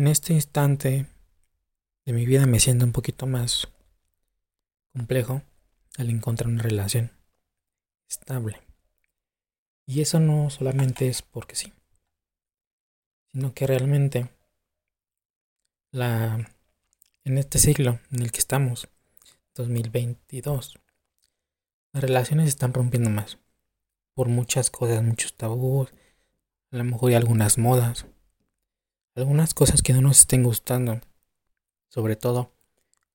en este instante de mi vida me siento un poquito más complejo al encontrar una relación estable. Y eso no solamente es porque sí, sino que realmente la en este siglo en el que estamos, 2022, las relaciones se están rompiendo más por muchas cosas, muchos tabús, a lo mejor hay algunas modas, algunas cosas que no nos estén gustando, sobre todo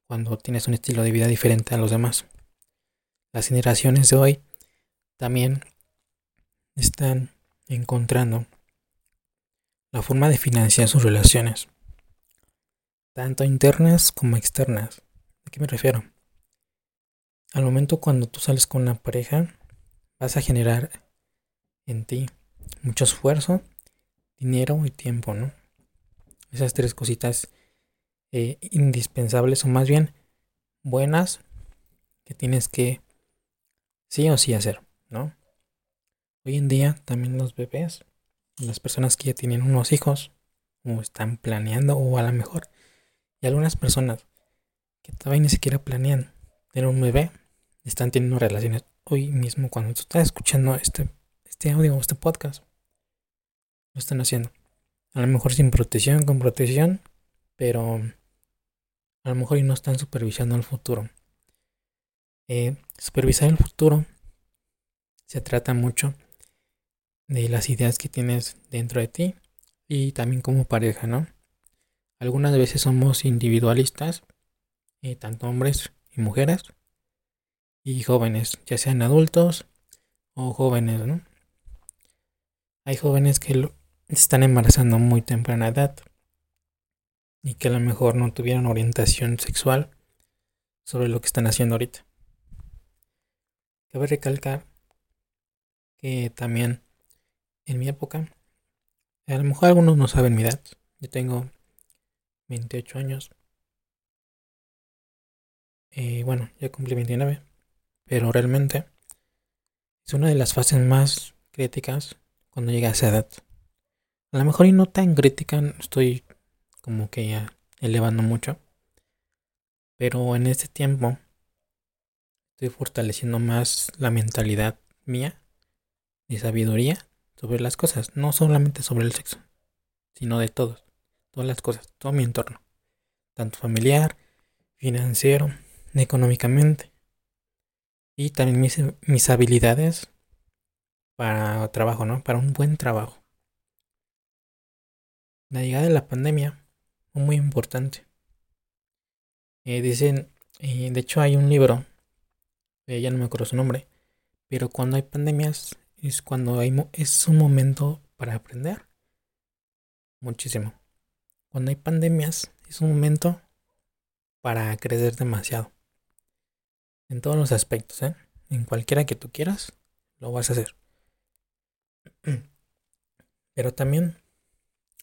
cuando tienes un estilo de vida diferente a los demás. Las generaciones de hoy también están encontrando la forma de financiar sus relaciones, tanto internas como externas. ¿A qué me refiero? Al momento cuando tú sales con una pareja, vas a generar en ti mucho esfuerzo, dinero y tiempo, ¿no? Esas tres cositas eh, indispensables o más bien buenas que tienes que sí o sí hacer, ¿no? Hoy en día también los bebés, las personas que ya tienen unos hijos o están planeando o a lo mejor y algunas personas que todavía ni siquiera planean tener un bebé están teniendo relaciones hoy mismo cuando tú estás escuchando este, este audio o este podcast. Lo están haciendo. A lo mejor sin protección, con protección, pero a lo mejor no están supervisando el futuro. Eh, supervisar el futuro se trata mucho de las ideas que tienes dentro de ti y también como pareja, ¿no? Algunas veces somos individualistas, eh, tanto hombres y mujeres, y jóvenes, ya sean adultos o jóvenes, ¿no? Hay jóvenes que están embarazando muy temprana edad y que a lo mejor no tuvieron orientación sexual sobre lo que están haciendo ahorita. Cabe recalcar que también en mi época, a lo mejor algunos no saben mi edad, yo tengo 28 años. Eh, bueno, ya cumplí 29 pero realmente es una de las fases más críticas cuando llega a esa edad. A lo mejor y no tan crítica, estoy como que ya elevando mucho, pero en este tiempo estoy fortaleciendo más la mentalidad mía y sabiduría sobre las cosas, no solamente sobre el sexo, sino de todos, todas las cosas, todo mi entorno, tanto familiar, financiero, económicamente y también mis, mis habilidades para trabajo, ¿no? Para un buen trabajo. La llegada de la pandemia fue muy importante. Eh, dicen, eh, de hecho hay un libro, eh, ya no me acuerdo su nombre, pero cuando hay pandemias es cuando hay, es un momento para aprender muchísimo. Cuando hay pandemias es un momento para crecer demasiado. En todos los aspectos. En cualquiera que tú quieras, lo vas a hacer. Pero también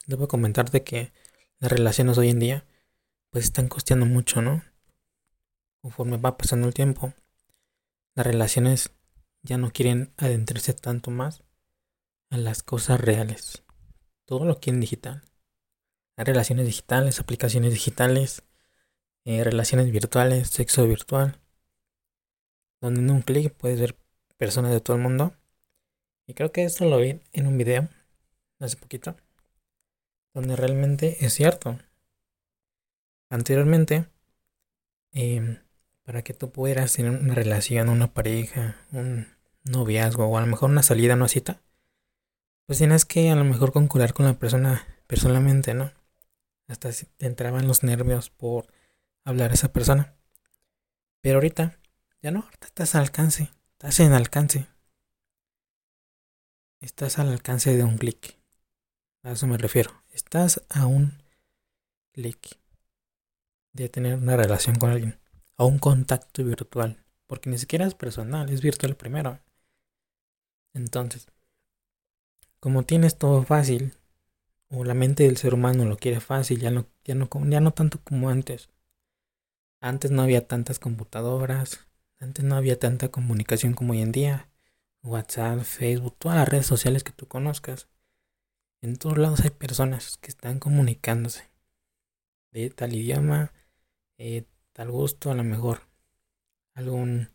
debo comentarte que las relaciones hoy en día pues están costeando mucho, ¿no? Conforme va pasando el tiempo, las relaciones ya no quieren adentrarse tanto más a las cosas reales. Todo lo quieren digital. Hay relaciones digitales, aplicaciones digitales, eh, relaciones virtuales, sexo virtual donde en un clic puedes ver personas de todo el mundo. Y creo que esto lo vi en un video hace poquito, donde realmente es cierto. Anteriormente, em, para que tú pudieras tener una relación, una pareja, un noviazgo o a lo mejor una salida, una cita, pues tienes que a lo mejor concurrir con la persona personalmente, ¿no? Hasta te entraban los nervios por hablar a esa persona. Pero ahorita ya no, ahorita estás al alcance. Estás en alcance. Estás al alcance de un clic. A eso me refiero. Estás a un clic de tener una relación con alguien. A un contacto virtual. Porque ni siquiera es personal, es virtual primero. Entonces, como tienes todo fácil, o la mente del ser humano lo quiere fácil, ya no, ya no, ya no tanto como antes. Antes no había tantas computadoras, antes no había tanta comunicación como hoy en día. WhatsApp, Facebook, todas las redes sociales que tú conozcas. En todos lados hay personas que están comunicándose. de tal idioma, eh, tal gusto, a lo mejor algún,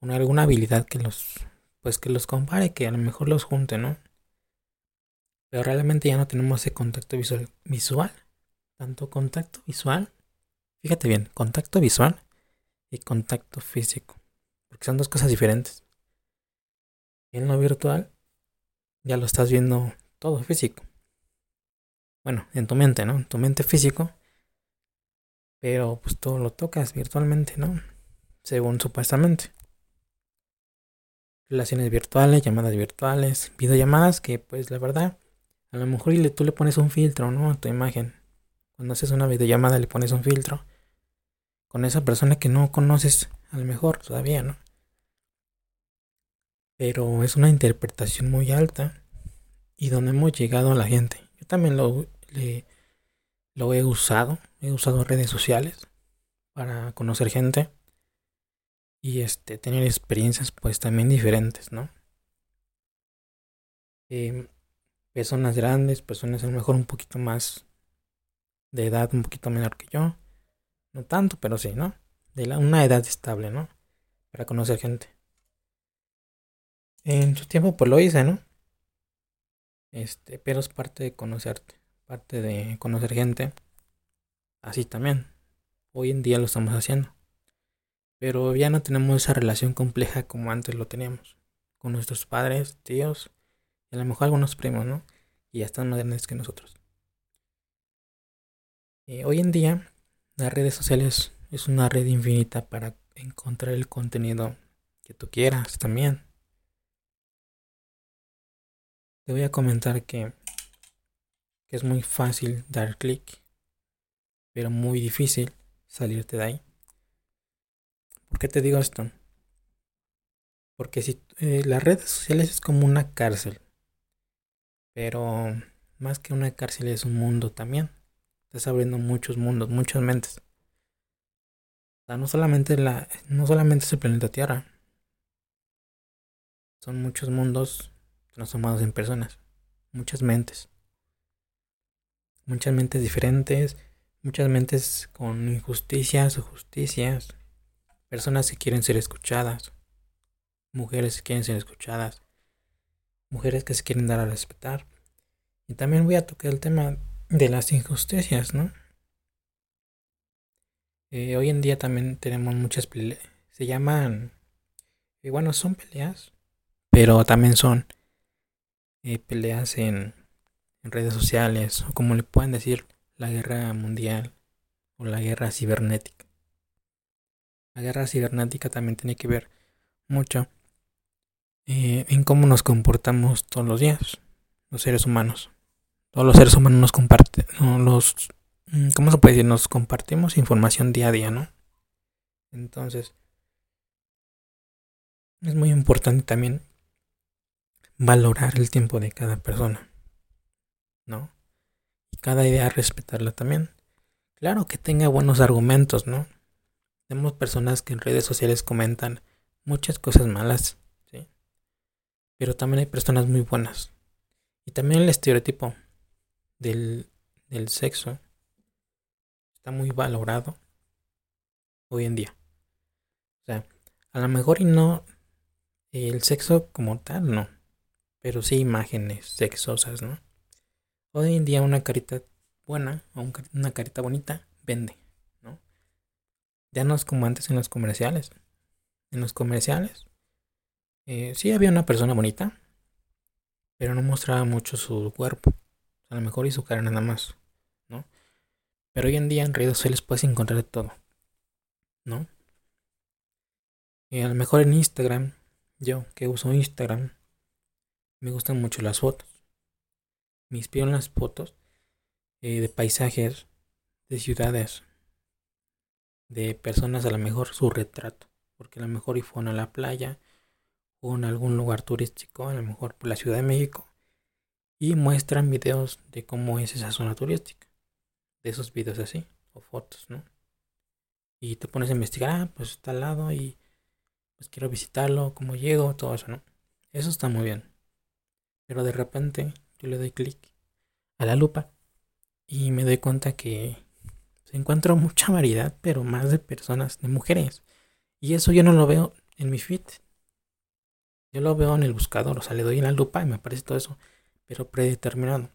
una, alguna habilidad que los, pues que los compare, que a lo mejor los junte, ¿no? Pero realmente ya no tenemos ese contacto visual, visual tanto contacto visual, fíjate bien, contacto visual y contacto físico, porque son dos cosas diferentes. En lo virtual ya lo estás viendo todo físico. Bueno, en tu mente, ¿no? En tu mente físico. Pero pues todo lo tocas virtualmente, ¿no? Según supuestamente. Relaciones virtuales, llamadas virtuales, videollamadas que pues la verdad, a lo mejor tú le pones un filtro, ¿no? A tu imagen. Cuando haces una videollamada le pones un filtro. Con esa persona que no conoces, a lo mejor todavía, ¿no? pero es una interpretación muy alta y donde hemos llegado a la gente. Yo también lo, lo he usado, he usado redes sociales para conocer gente y este, tener experiencias pues también diferentes, ¿no? Em, personas grandes, personas a lo mejor un poquito más de edad, un poquito menor que yo, no tanto, pero sí, ¿no? De la, una edad estable, ¿no? Para conocer gente. En su tiempo pues lo hice, ¿no? Este, pero es parte de conocerte, parte de conocer gente. Así también. Hoy en día lo estamos haciendo. Pero ya no tenemos esa relación compleja como antes lo teníamos. Con nuestros padres, tíos, y a lo mejor algunos primos, ¿no? Y ya están más grandes que nosotros. Eh, hoy en día, las redes sociales es una red infinita para encontrar el contenido que tú quieras también. Te voy a comentar que, es muy fácil dar clic, pero muy difícil salirte de ahí. ¿Por qué te digo esto? Porque si eh, las redes sociales es como una cárcel, pero más que una cárcel es un mundo también. Estás abriendo muchos mundos, muchas mentes. no solamente la, no solamente es el planeta Tierra. Son muchos mundos transformados en personas, muchas mentes, muchas mentes diferentes, muchas mentes con injusticias o justicias, personas que quieren ser escuchadas, mujeres que quieren ser escuchadas, mujeres que se quieren dar a respetar. Y también voy a tocar el tema de las injusticias, ¿no? Eh, hoy en día también tenemos muchas peleas, se llaman, y bueno, son peleas, pero también son eh, peleas en, redes sociales o como le pueden decir la guerra mundial o la guerra cibernética. La guerra cibernética también tiene que ver mucho eh, en cómo nos comportamos todos los días, los seres humanos. Todos los seres humanos nos comparten, los, mm, ¿cómo se puede decir? Nos compartimos información día a día, ¿no? Entonces, es muy importante también valorar el tiempo de cada persona, ¿no? Y cada idea respetarla también. Claro que tenga buenos argumentos, ¿no? Tenemos personas que en redes sociales comentan muchas cosas malas, ¿sí? Pero también hay personas muy buenas. Y también el estereotipo del, del sexo está muy valorado hoy en día. O sea, a lo mejor y no el sexo como tal, no pero sí imágenes sexosas, ¿no? Hoy en día una carita buena o una carita bonita vende, ¿no? Ya no es como antes en los comerciales. En los comerciales eh, sí había una persona bonita, pero no mostraba mucho su cuerpo. A lo mejor y su cara nada más, ¿no? Pero hoy en día en redes sociales puedes encontrar todo, ¿no? Y a lo mejor en Instagram, yo que uso Instagram, me gustan mucho las fotos. Me inspiro en las fotos eh, de paisajes, de ciudades, de personas, a lo mejor su retrato. Porque a lo mejor y fueron a la playa o en algún lugar turístico, a lo mejor por la Ciudad de México. Y muestran videos de cómo es esa zona turística. De esos videos así, o fotos, ¿no? Y te pones a investigar, ah, pues está al lado y pues quiero visitarlo, cómo llego, todo eso, ¿no? Eso está muy bien. Pero de repente yo le doy clic a la lupa y me doy cuenta que encuentro mucha variedad, pero más de personas, de mujeres. Y eso yo no lo veo en mi feed. Yo lo veo en el buscador, o sea, le doy en la lupa y me aparece todo eso, pero predeterminado.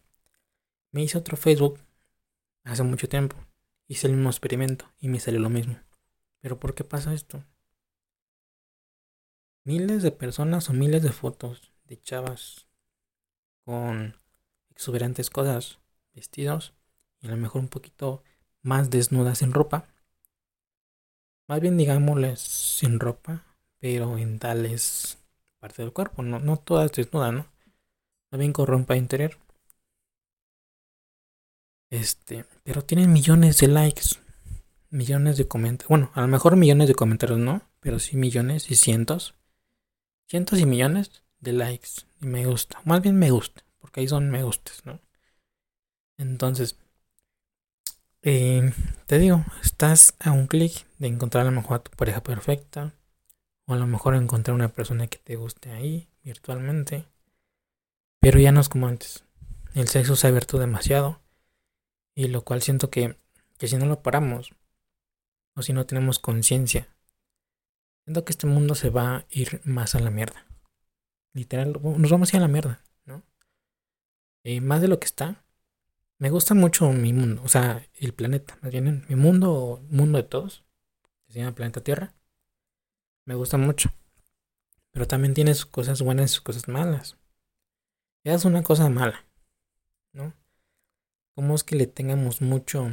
Me hice otro Facebook hace mucho tiempo. Hice el mismo experimento y me salió lo mismo. Pero ¿por qué pasa esto? Miles de personas o miles de fotos de chavas con exuberantes cosas, vestidos y a lo mejor un poquito más desnudas en ropa. Más bien digámosles sin ropa, pero en tales partes del cuerpo, no, no todas desnudas, ¿no? También con ropa interior. Este, pero tienen millones de likes, millones de comentarios. Bueno, a lo mejor millones de comentarios no, pero sí millones y cientos. Cientos y millones de likes me gusta. Más bien me gusta, porque ahí son me gustes, ¿no? Entonces, eh, te digo, estás a un clic de encontrar a lo mejor a tu pareja perfecta, o a lo mejor encontrar una persona que te guste ahí virtualmente, pero ya no es como antes. El sexo se ha abierto demasiado, y lo cual siento que, que si no lo paramos, o si no tenemos conciencia, siento que este mundo se va a ir más a la mierda. Literal, nos vamos a a la mierda, ¿no? Eh, más de lo que está, me gusta mucho mi mundo, o sea, el planeta, más bien mi mundo, mundo de todos, que se llama planeta Tierra, me gusta mucho. Pero también tiene sus cosas buenas y sus cosas malas. Es una cosa mala, ¿no? ¿Cómo es que le tengamos mucho,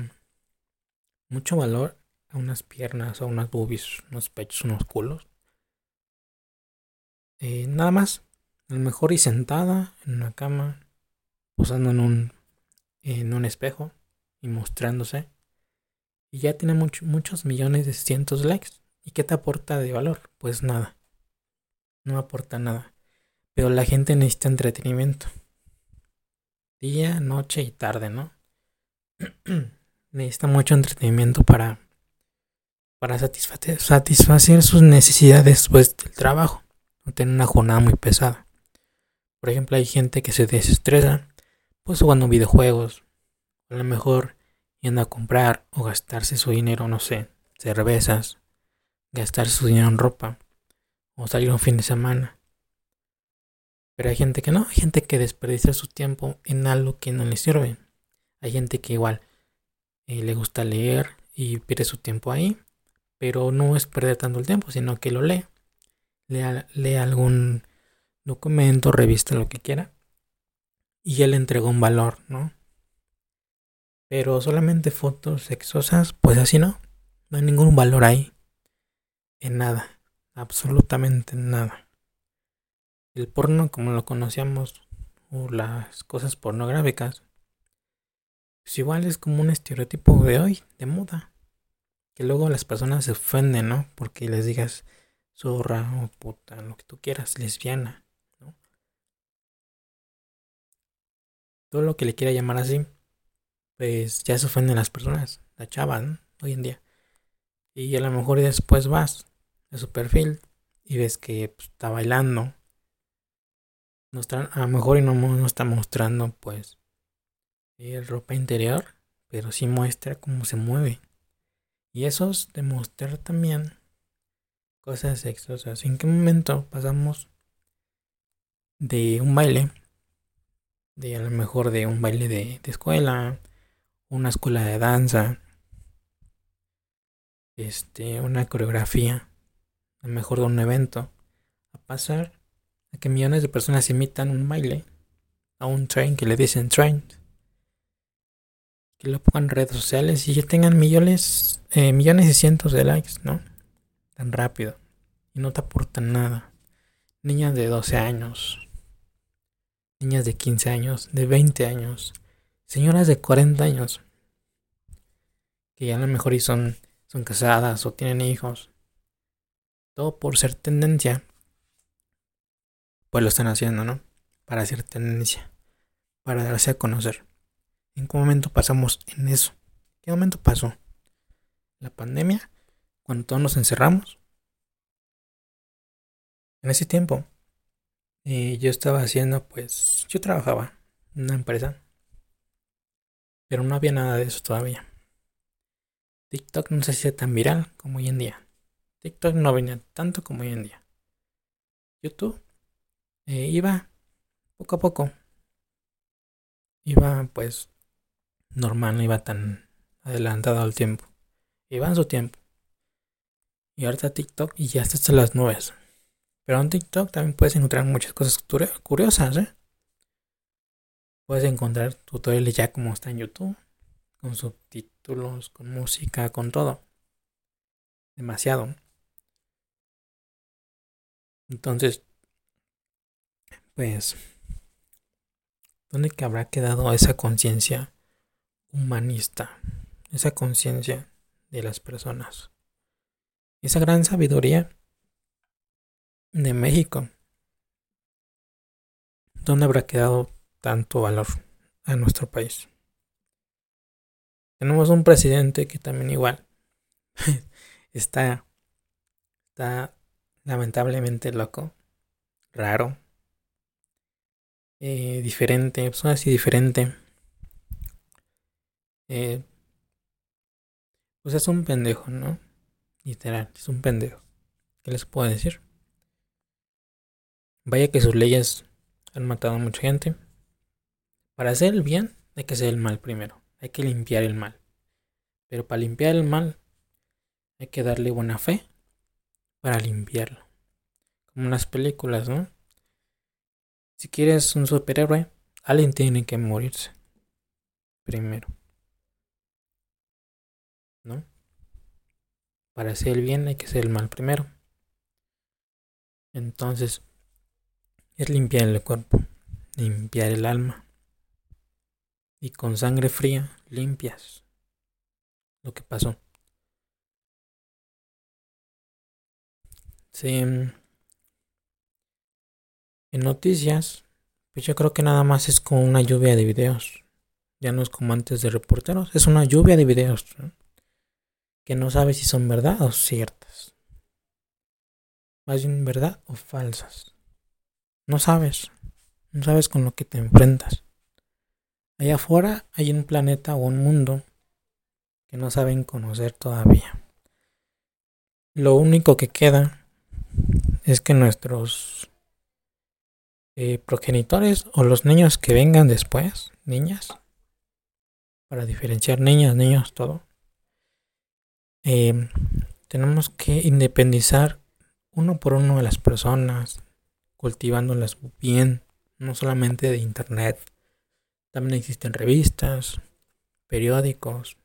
mucho valor a unas piernas, a unas boobies, unos pechos, unos culos? Eh, nada más, a lo mejor y sentada en una cama, posando en un en un espejo y mostrándose. Y ya tiene muchos millones de cientos de likes. ¿Y qué te aporta de valor? Pues nada. No aporta nada. Pero la gente necesita entretenimiento. Día, noche y tarde, ¿no? necesita mucho entretenimiento para, para satisfacer, satisfacer sus necesidades después del trabajo. No tener una jornada muy pesada. Por ejemplo, hay gente que se desestresa pues jugando videojuegos, a lo mejor yendo a comprar o gastarse su dinero, no sé, cervezas, gastar su dinero en ropa o salir un fin de semana. Pero hay gente que no, hay gente que desperdicia su tiempo en algo que no le sirve. Hay gente que igual eh, le gusta leer y pierde su tiempo ahí, pero no es perder tanto el tiempo, sino que lo lee. Lee, lee algún documento, revista, lo que quiera y él entregó un valor, ¿no? Pero solamente fotos sexosas, pues así no. No hay ningún valor ahí. En nada. Absolutamente nada. El porno como lo conocíamos, o las cosas pornográficas, pues igual es como un estereotipo de hoy, de moda. Que luego las personas se ofenden, ¿no? Porque les digas zorra o puta, lo que tú quieras, lesbiana. Todo lo que le quiera llamar así, pues ya se ofenden las personas, la chava, Hoy en día. Y a lo mejor después vas a su perfil y ves que pues, está bailando. No a lo mejor y no, no está mostrando pues eh, ropa interior, pero sí muestra cómo se mueve. Y eso es demostrar también cosas sexosas. ¿En qué momento pasamos de un baile de a lo mejor de un baile de, escuela, una escuela de danza, este, una coreografía, a lo mejor de un evento, a pasar a que millones de personas imitan un baile, a un train que le dicen train, que lo pongan en redes sociales y ya tengan millones, eh, millones y cientos de likes, ¿no? Tan rápido. Y no te aportan nada. Niñas de 12 años, niñas de 15 años, de 20 años, señoras de 40 años, que ya a lo mejor y son, son casadas o tienen hijos, todo por ser tendencia, pues lo están haciendo, ¿no? Para ser tendencia, para darse a conocer. ¿En qué momento pasamos en eso? ¿Qué momento pasó? ¿La pandemia? Cuando todos nos encerramos. En ese tiempo y yo estaba haciendo, pues, yo trabajaba en una empresa, pero no había nada de eso todavía. TikTok no se hacía tan viral como hoy en día. TikTok no venía tanto como hoy en día. YouTube eh, iba poco a poco. Iba pues normal, no iba tan adelantado al tiempo. Iba en su tiempo. Y ahorita TikTok y ya está las nubes. Pero en TikTok también puedes encontrar muchas cosas curiosas, ¿eh? Puedes encontrar tutoriales ya como está en YouTube, con subtítulos, con música, con todo. Demasiado. Entonces, pues, ¿dónde que habrá quedado esa conciencia humanista? Esa conciencia de las personas. Esa gran sabiduría de México. ¿Dónde habrá quedado tanto valor a nuestro país? Tenemos un presidente que también igual está, está lamentablemente loco, raro, eh, diferente, pues así diferente. Eh, pues es un pendejo, ¿no? Literal, es un pendejo. ¿Qué les puedo decir? Vaya que sus leyes han matado a mucha gente. Para hacer el bien hay que hacer el mal primero. Hay que limpiar el mal. Pero para limpiar el mal hay que darle buena fe para limpiarlo. Como en las películas, ¿no? Si quieres un superhéroe, alguien tiene que morirse. Primero. ¿No? Para hacer el bien hay que hacer el mal primero. Entonces, es limpiar el cuerpo, limpiar el alma. Y con sangre fría limpias lo que pasó. Sí. En noticias, pues yo creo que nada más es como una lluvia de videos. Ya no es como antes de reporteros, es una lluvia de videos que no sabes si son verdad o ciertas. Más bien verdad o falsas. No sabes. No sabes con lo que te enfrentas. Allá afuera hay un planeta o un mundo que no saben conocer todavía. Lo único que queda es que nuestros eh, progenitores o los niños que vengan después, niñas, para diferenciar niñas, niños, todo, eh, tenemos que independizar uno por uno de las personas, cultivándolas bien, no solamente de internet. También existen revistas, periódicos,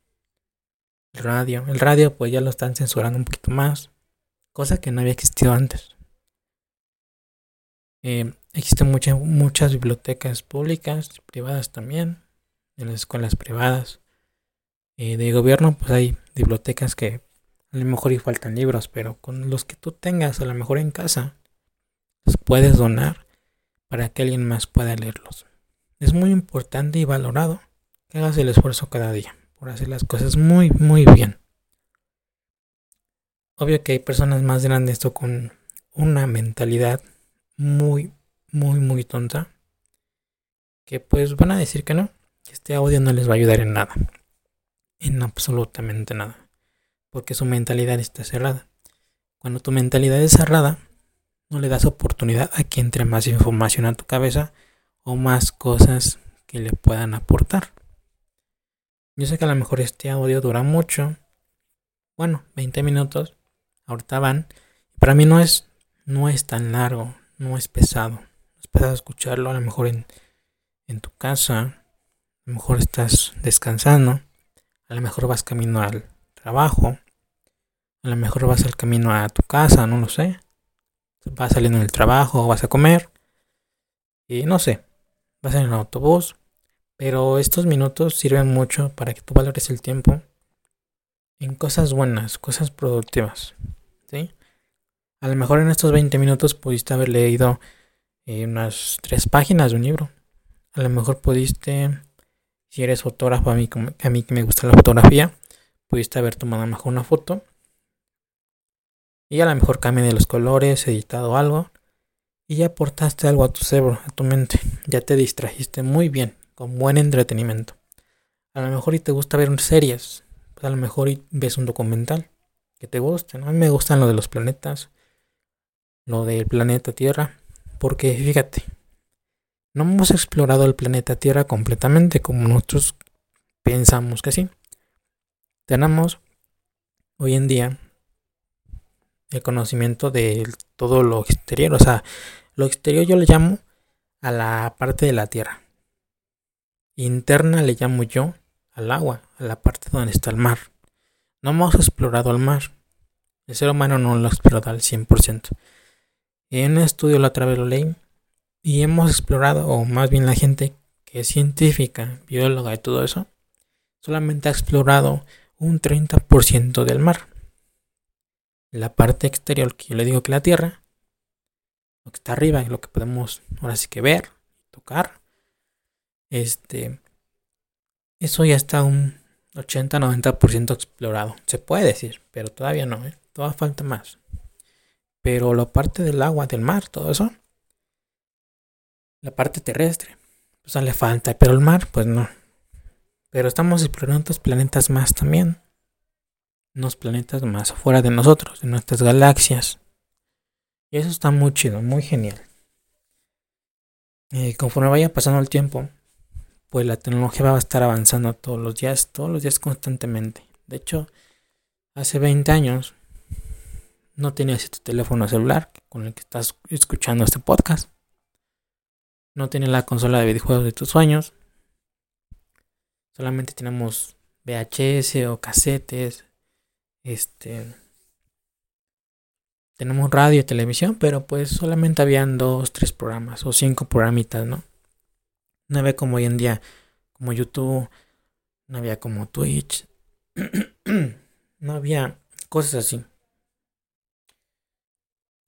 radio. El radio pues ya lo están censurando un poquito más, cosa que no había existido antes. Eh, existen muchas, muchas bibliotecas públicas, privadas también, en las escuelas privadas. Eh, de gobierno pues hay bibliotecas que a lo mejor y faltan libros, pero con los que tú tengas a lo mejor en casa, los puedes donar para que alguien más pueda leerlos. Es muy importante y valorado que hagas el esfuerzo cada día por hacer las cosas muy, muy bien. Obvio que hay personas más grandes o con una mentalidad muy, muy, muy tonta que pues van a decir que no, que este audio no les va a ayudar en nada, en absolutamente nada, porque su mentalidad está cerrada. Cuando tu mentalidad es cerrada, no le das oportunidad a que entre más información a tu cabeza o más cosas que le puedan aportar. Yo sé que a lo mejor este audio dura mucho. Bueno, 20 minutos. Ahorita van. Para mí no es, no es tan largo, no es pesado. Es pesado escucharlo a lo mejor en, en tu casa. A lo mejor estás descansando. A lo mejor vas camino al trabajo. A lo mejor vas al camino a tu casa, no lo sé. Vas saliendo del trabajo, vas a comer. Y no sé. Vas en el autobús pero estos minutos sirven mucho para que tú valores el tiempo en cosas buenas, cosas productivas. ¿sí? A lo mejor en estos 20 minutos pudiste haber leído eh, unas tres páginas de un libro. A lo mejor pudiste, si eres fotógrafo, a mí, a mí que me gusta la fotografía, pudiste haber tomado mejor una foto. Y a lo mejor cambie de los colores, editado algo. Y ya aportaste algo a tu cerebro, a tu mente. Ya te distrajiste muy bien con buen entretenimiento. A lo mejor y te gusta ver series, pues a lo mejor ves un documental que te guste. ¿no? A mí me gustan lo de los planetas, lo del planeta Tierra, porque fíjate, no hemos explorado el planeta Tierra completamente como nosotros pensamos que sí. Tenemos hoy en día el conocimiento de todo lo exterior, o sea, lo exterior yo le llamo a la parte de la Tierra. Interna le llamo yo al agua, a la parte donde está el mar. No hemos explorado el mar. El ser humano no lo ha explorado al 100%. En un estudio la otra vez lo y hemos explorado, o más bien la gente que es científica, bióloga y todo eso, solamente ha explorado un 30% del mar. La parte exterior, que yo le digo que la Tierra, lo que está arriba, lo que podemos ahora sí que ver, tocar, este, eso ya está un 80-90% explorado. Se puede decir, pero todavía no, ¿eh? todavía falta más. Pero la parte del agua, del mar, todo eso, la parte terrestre. Pues le falta, pero el mar, pues no. Pero estamos explorando otros planetas más también. Unos planetas más afuera de nosotros, de nuestras galaxias. Y eso está muy chido, muy genial. Y conforme vaya pasando el tiempo, pues la tecnología va a estar avanzando todos los días, todos los días constantemente. De hecho, hace 20 años no tenías tu teléfono celular con el que estás escuchando este podcast no tiene la consola de videojuegos de tus sueños. Solamente tenemos VHS o casetes. Este. Tenemos radio y televisión, pero pues solamente habían dos, tres programas o cinco programitas, ¿no? No había como hoy en día, como YouTube, no había como Twitch, no había cosas así.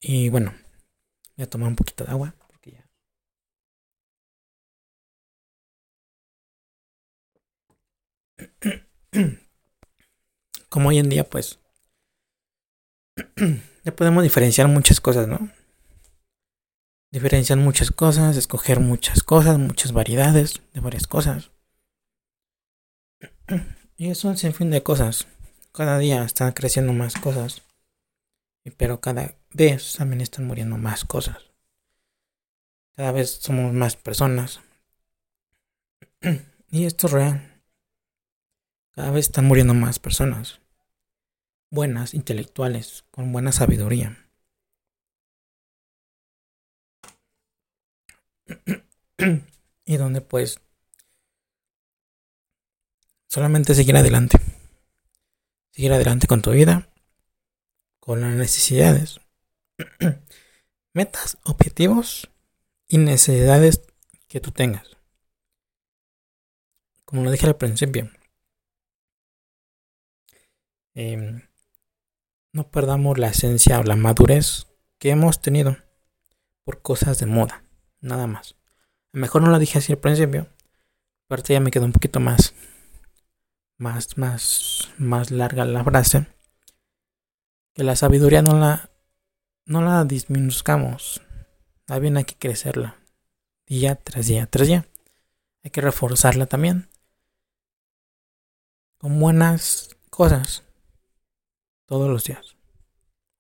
Y bueno, voy a tomar un poquito de agua. Como hoy en día, pues, ya podemos diferenciar muchas cosas, ¿no? Diferenciar muchas cosas, escoger muchas cosas, muchas variedades de varias cosas. Y es un sinfín de cosas. Cada día están creciendo más cosas. Pero cada vez también están muriendo más cosas. Cada vez somos más personas. Y esto es real. Cada vez están muriendo más personas. Buenas, intelectuales, con buena sabiduría. y donde pues solamente seguir adelante. Seguir adelante con tu vida, con las necesidades, metas, objetivos y necesidades que tú tengas. Como lo dije al principio, Em, no perdamos la esencia o la madurez que hemos tenido por cosas de moda, nada más. A lo mejor no lo dije así al principio, aparte ya me quedó un poquito más, más, más, más larga la frase. Que la sabiduría no la, no la disminuzcamos, bien hay que crecerla, día tras día tras día. Hay que reforzarla también con buenas cosas todos los días.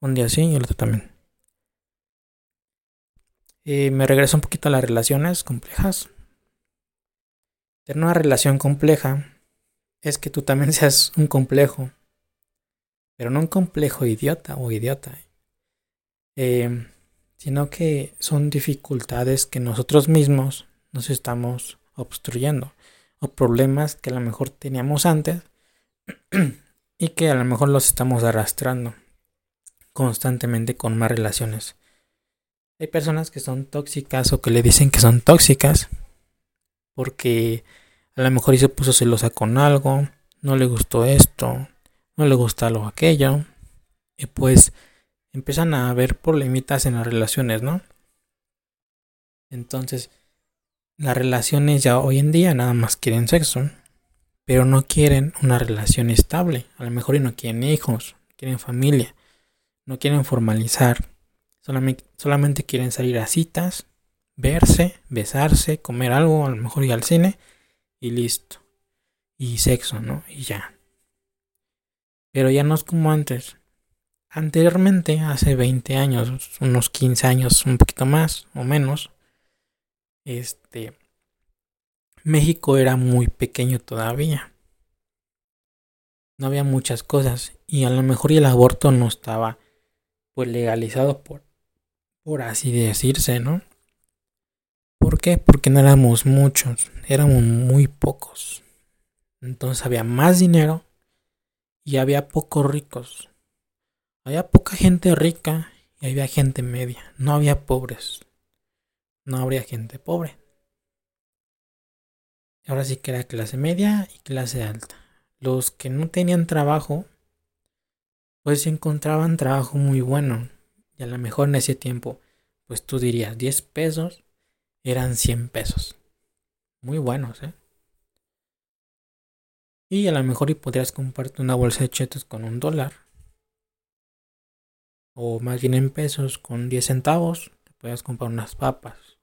Un día sí y el otro también. Y me regreso un poquito a las relaciones complejas. Tener una relación compleja es que tú también seas un complejo. Pero no un complejo idiota o idiota. Eh, sino que son dificultades que nosotros mismos nos estamos obstruyendo. O problemas que a lo mejor teníamos antes y que a lo mejor los estamos arrastrando constantemente con más relaciones. Hay personas que son tóxicas o que le dicen que son tóxicas porque a lo mejor se puso celosa con algo, no le gustó esto, no le gusta lo aquello y pues empiezan a haber problemitas en las relaciones, ¿no? Entonces, las relaciones ya hoy en día nada más quieren sexo pero no quieren una relación estable. A lo mejor y no quieren hijos, quieren familia, no quieren formalizar. Solamente, solamente quieren salir a citas, verse, besarse, comer algo, a lo mejor ir al cine y listo. Y sexo, ¿no? Y ya. Pero ya no es como antes. Anteriormente, hace 20 años, unos 15 años, un poquito más o menos, este, México era muy pequeño todavía. No había muchas cosas y a lo mejor el aborto no estaba pues legalizado por, por así decirse, ¿no? ¿Por qué? Porque no éramos muchos, éramos muy pocos. Entonces había más dinero y había pocos ricos. Había poca gente rica y había gente media. No había pobres. No habría gente pobre. Ahora sí que era clase media y clase alta. Los que no tenían trabajo, pues encontraban trabajo muy bueno. Y a lo mejor en ese tiempo, pues tú dirías 10 pesos, eran 100 pesos. Muy buenos, ¿eh? Y a lo mejor y podrías comprarte una bolsa de chetos con un dólar. O más bien en pesos, con 10 centavos, te podías comprar unas papas.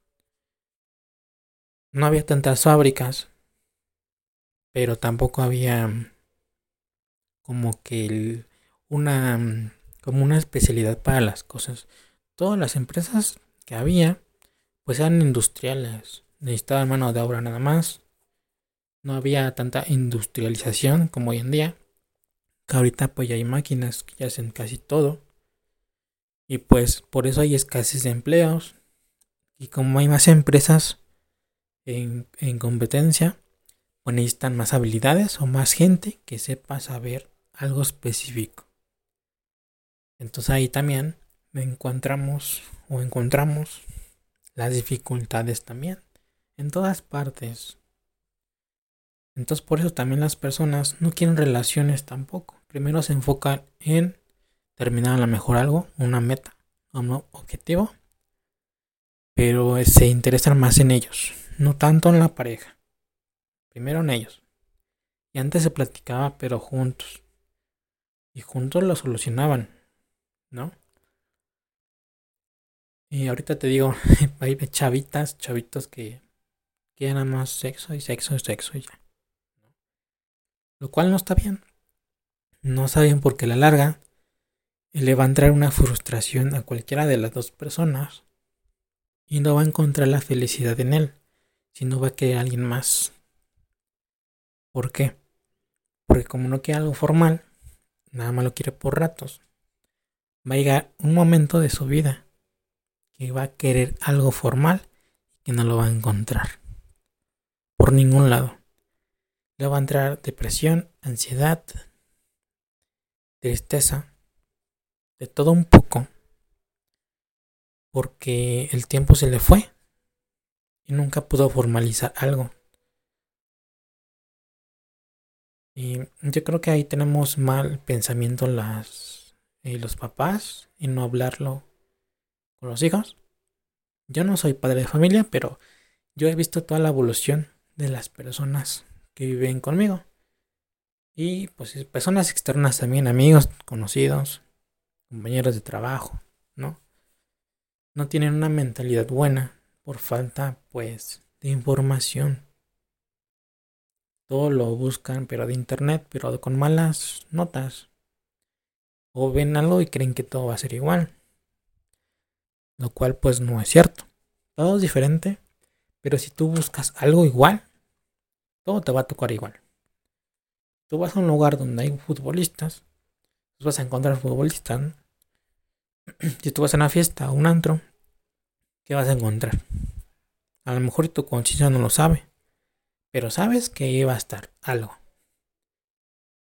No había tantas fábricas, pero tampoco había como que una como una especialidad para las cosas. Todas las empresas que había pues eran industriales, necesitaban mano de obra nada más no había tanta industrialización como hoy en día. Que ahorita pues ya hay máquinas que ya hacen casi todo. Y pues por eso hay escasez de empleos. Y como hay más empresas en, en competencia, pues necesitan más habilidades o más gente que sepa saber algo específico. Entonces ahí también encontramos o encontramos las dificultades también. En todas partes. Entonces por eso también las personas no quieren relaciones tampoco. Primero se enfocan en terminar a lo mejor algo, una meta, un objetivo. Pero se interesan más en ellos, no tanto en la pareja. Primero en ellos. Y antes se platicaba, pero juntos. Y juntos lo solucionaban, ¿no? Y ahorita te digo, hay chavitas, chavitos que quieren más sexo y sexo y sexo y ya lo cual no está bien. No está bien porque a la larga le va a entrar una frustración a cualquiera de las dos personas y no va a encontrar la felicidad en él, sino va a querer a alguien más. ¿Por qué? Porque como no quiere algo formal, nada más lo quiere por ratos. Va a llegar un momento de su vida que va a querer algo formal y que no lo va a encontrar. Por ningún lado. Le va a entrar depresión, ansiedad, tristeza, de todo un poco, porque el tiempo se le fue y nunca pudo formalizar algo. Y yo creo que ahí tenemos mal pensamiento las, eh, los papás y no hablarlo con los hijos. Yo no soy padre de familia, pero yo he visto toda la evolución de las personas que viven conmigo. Y pues personas externas también, amigos, conocidos, compañeros de trabajo, ¿no? No tienen una mentalidad buena por falta, pues, de información. Todo lo buscan, pero de internet, pero con malas notas. O ven algo y creen que todo va a ser igual. Lo cual, pues, no es cierto. Todo es diferente, pero si tú buscas algo igual, todo te va a tocar igual. Tú vas a un lugar donde hay futbolistas, tú vas a encontrar futbolistas. Si tú vas a una fiesta o un antro, ¿qué vas a encontrar? A lo mejor tu conciencia no lo sabe, pero sabes que iba a estar algo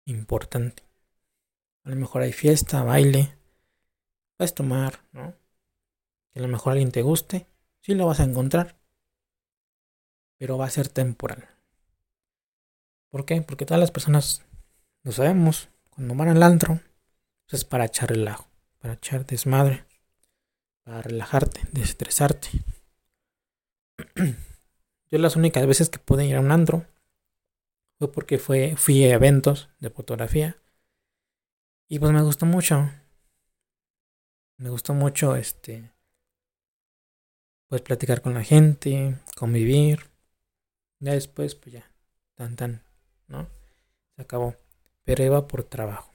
importante. A lo mejor hay fiesta, baile, puedes tomar, ¿no? Que a lo mejor alguien te guste, sí lo vas a encontrar, pero va a ser temporal. ¿Por qué? Porque todas las personas lo sabemos. Cuando van al antro, pues es para echar relajo, para echar desmadre, para relajarte, desestresarte. Yo las únicas veces que pude ir a un antro fue porque fue, fui a eventos de fotografía y pues me gustó mucho. Me gustó mucho este pues platicar con la gente, convivir. Ya después pues ya tan tan ¿no? Se acabó. Pero iba por trabajo.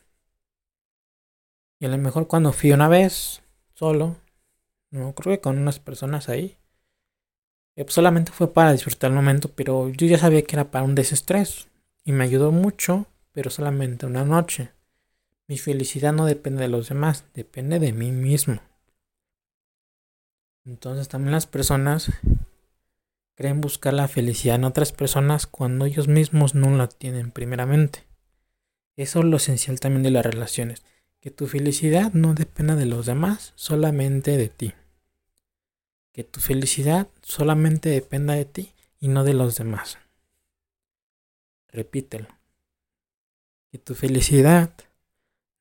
Y a lo mejor cuando fui una vez solo, no creo que con unas personas ahí, eh, pues solamente fue para disfrutar el momento, pero yo ya sabía que era para un desestrés. Y me ayudó mucho, pero solamente una noche. Mi felicidad no depende de los demás, depende de mí mismo. Entonces también las personas creen buscar la felicidad en otras personas cuando ellos mismos no la tienen primeramente. Eso es lo esencial también de las relaciones, que tu felicidad no dependa de los demás, solamente de ti. Que tu felicidad solamente dependa de ti y no de los demás. Repítelo. Que tu felicidad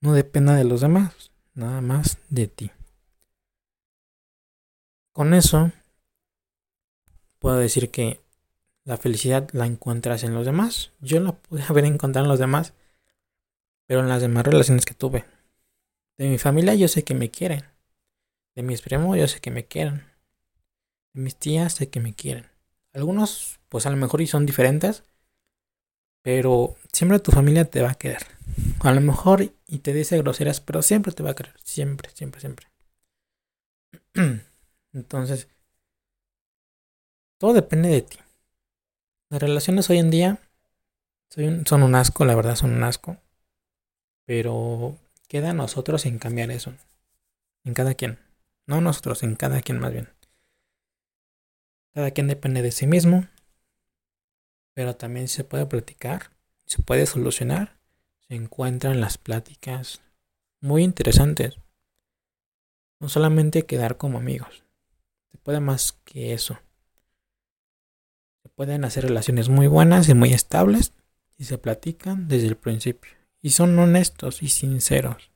no dependa de los demás, nada más de ti. Con eso puedo decir que la felicidad la encuentras en los demás. Yo la pude haber encontrado en los demás, pero en las demás relaciones que tuve. De mi familia yo sé que me quieren. De mis primos yo sé que me quieren. Mis tías sé que me quieren. Algunos, pues a lo mejor y son diferentes, pero siempre tu familia te va a querer. A lo mejor y te dice groserías, pero siempre te va a querer. Siempre, siempre, siempre. Entonces, todo depende de ti. Las relaciones hoy en día son un asco, la verdad son un asco. Pero queda a nosotros en cambiar eso. En cada quien. No nosotros, en cada quien más bien. Cada quien depende de sí mismo. Pero también se puede platicar. Se puede solucionar. Se encuentran las pláticas muy interesantes. No solamente quedar como amigos. Se puede más que eso pueden hacer relaciones muy buenas y muy estables y se platican desde el principio. Y son honestos y sinceros.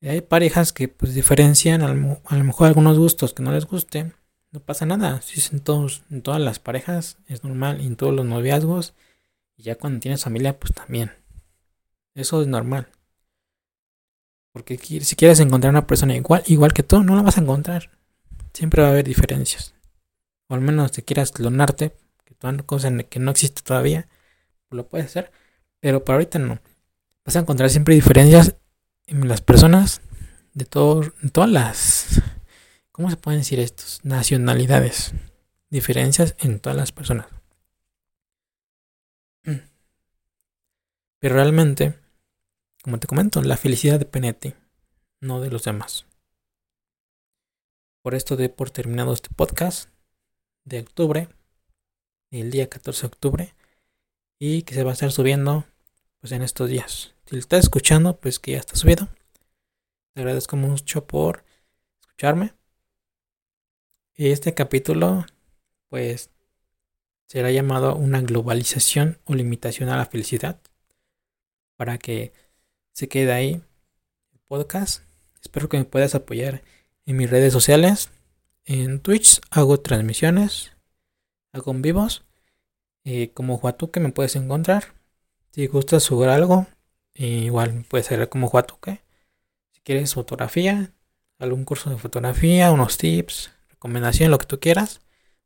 Y hay parejas que pues diferencian a lo, mejor algunos gustos que no les guste. No pasa nada. Si es en, todos, en todas las parejas es normal. Y en todos los noviazgos. Y ya cuando tienes familia pues también. Eso es normal. Porque si quieres encontrar una persona igual, igual que tú, no la vas a encontrar. Siempre va a haber diferencias o al menos te quieras clonarte, que toda cosa que no existe todavía, lo puedes hacer, pero para ahorita no. Vas a encontrar siempre diferencias en las personas de, todo, todas las, ¿cómo se pueden decir estos? Nacionalidades. Diferencias en todas las personas. Pero realmente, como te comento, la felicidad depende de ti, no de los demás. Por esto de por terminado este podcast de octubre, el día 14 de octubre, y que se va a estar subiendo pues en estos días. Si lo estás escuchando, pues que ya está subido. Te agradezco mucho por escucharme. Este capítulo, pues, será llamado una globalización o limitación a la felicidad. Para que se quede ahí el podcast. Espero que me puedas apoyar en mis redes sociales. En Twitch hago transmisiones, hago en vivos. Eh, como Juatuque me puedes encontrar. Si gustas jugar algo, igual puedes ser como Juatuque. Si quieres fotografía, algún curso de fotografía, unos tips, recomendación, lo que tú quieras.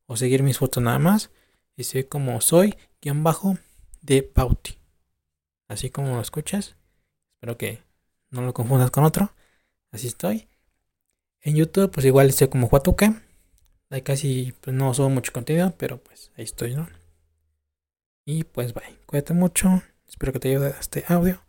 O seguir mis fotos nada más. Y soy como soy, guion bajo, de Pauti. Así como lo escuchas. Espero que no lo confundas con otro. Así estoy. En YouTube, pues igual estoy como Huatuque. Ahí casi pues, no subo mucho contenido, pero pues ahí estoy, ¿no? Y pues bye. Cuídate mucho. Espero que te ayude este audio.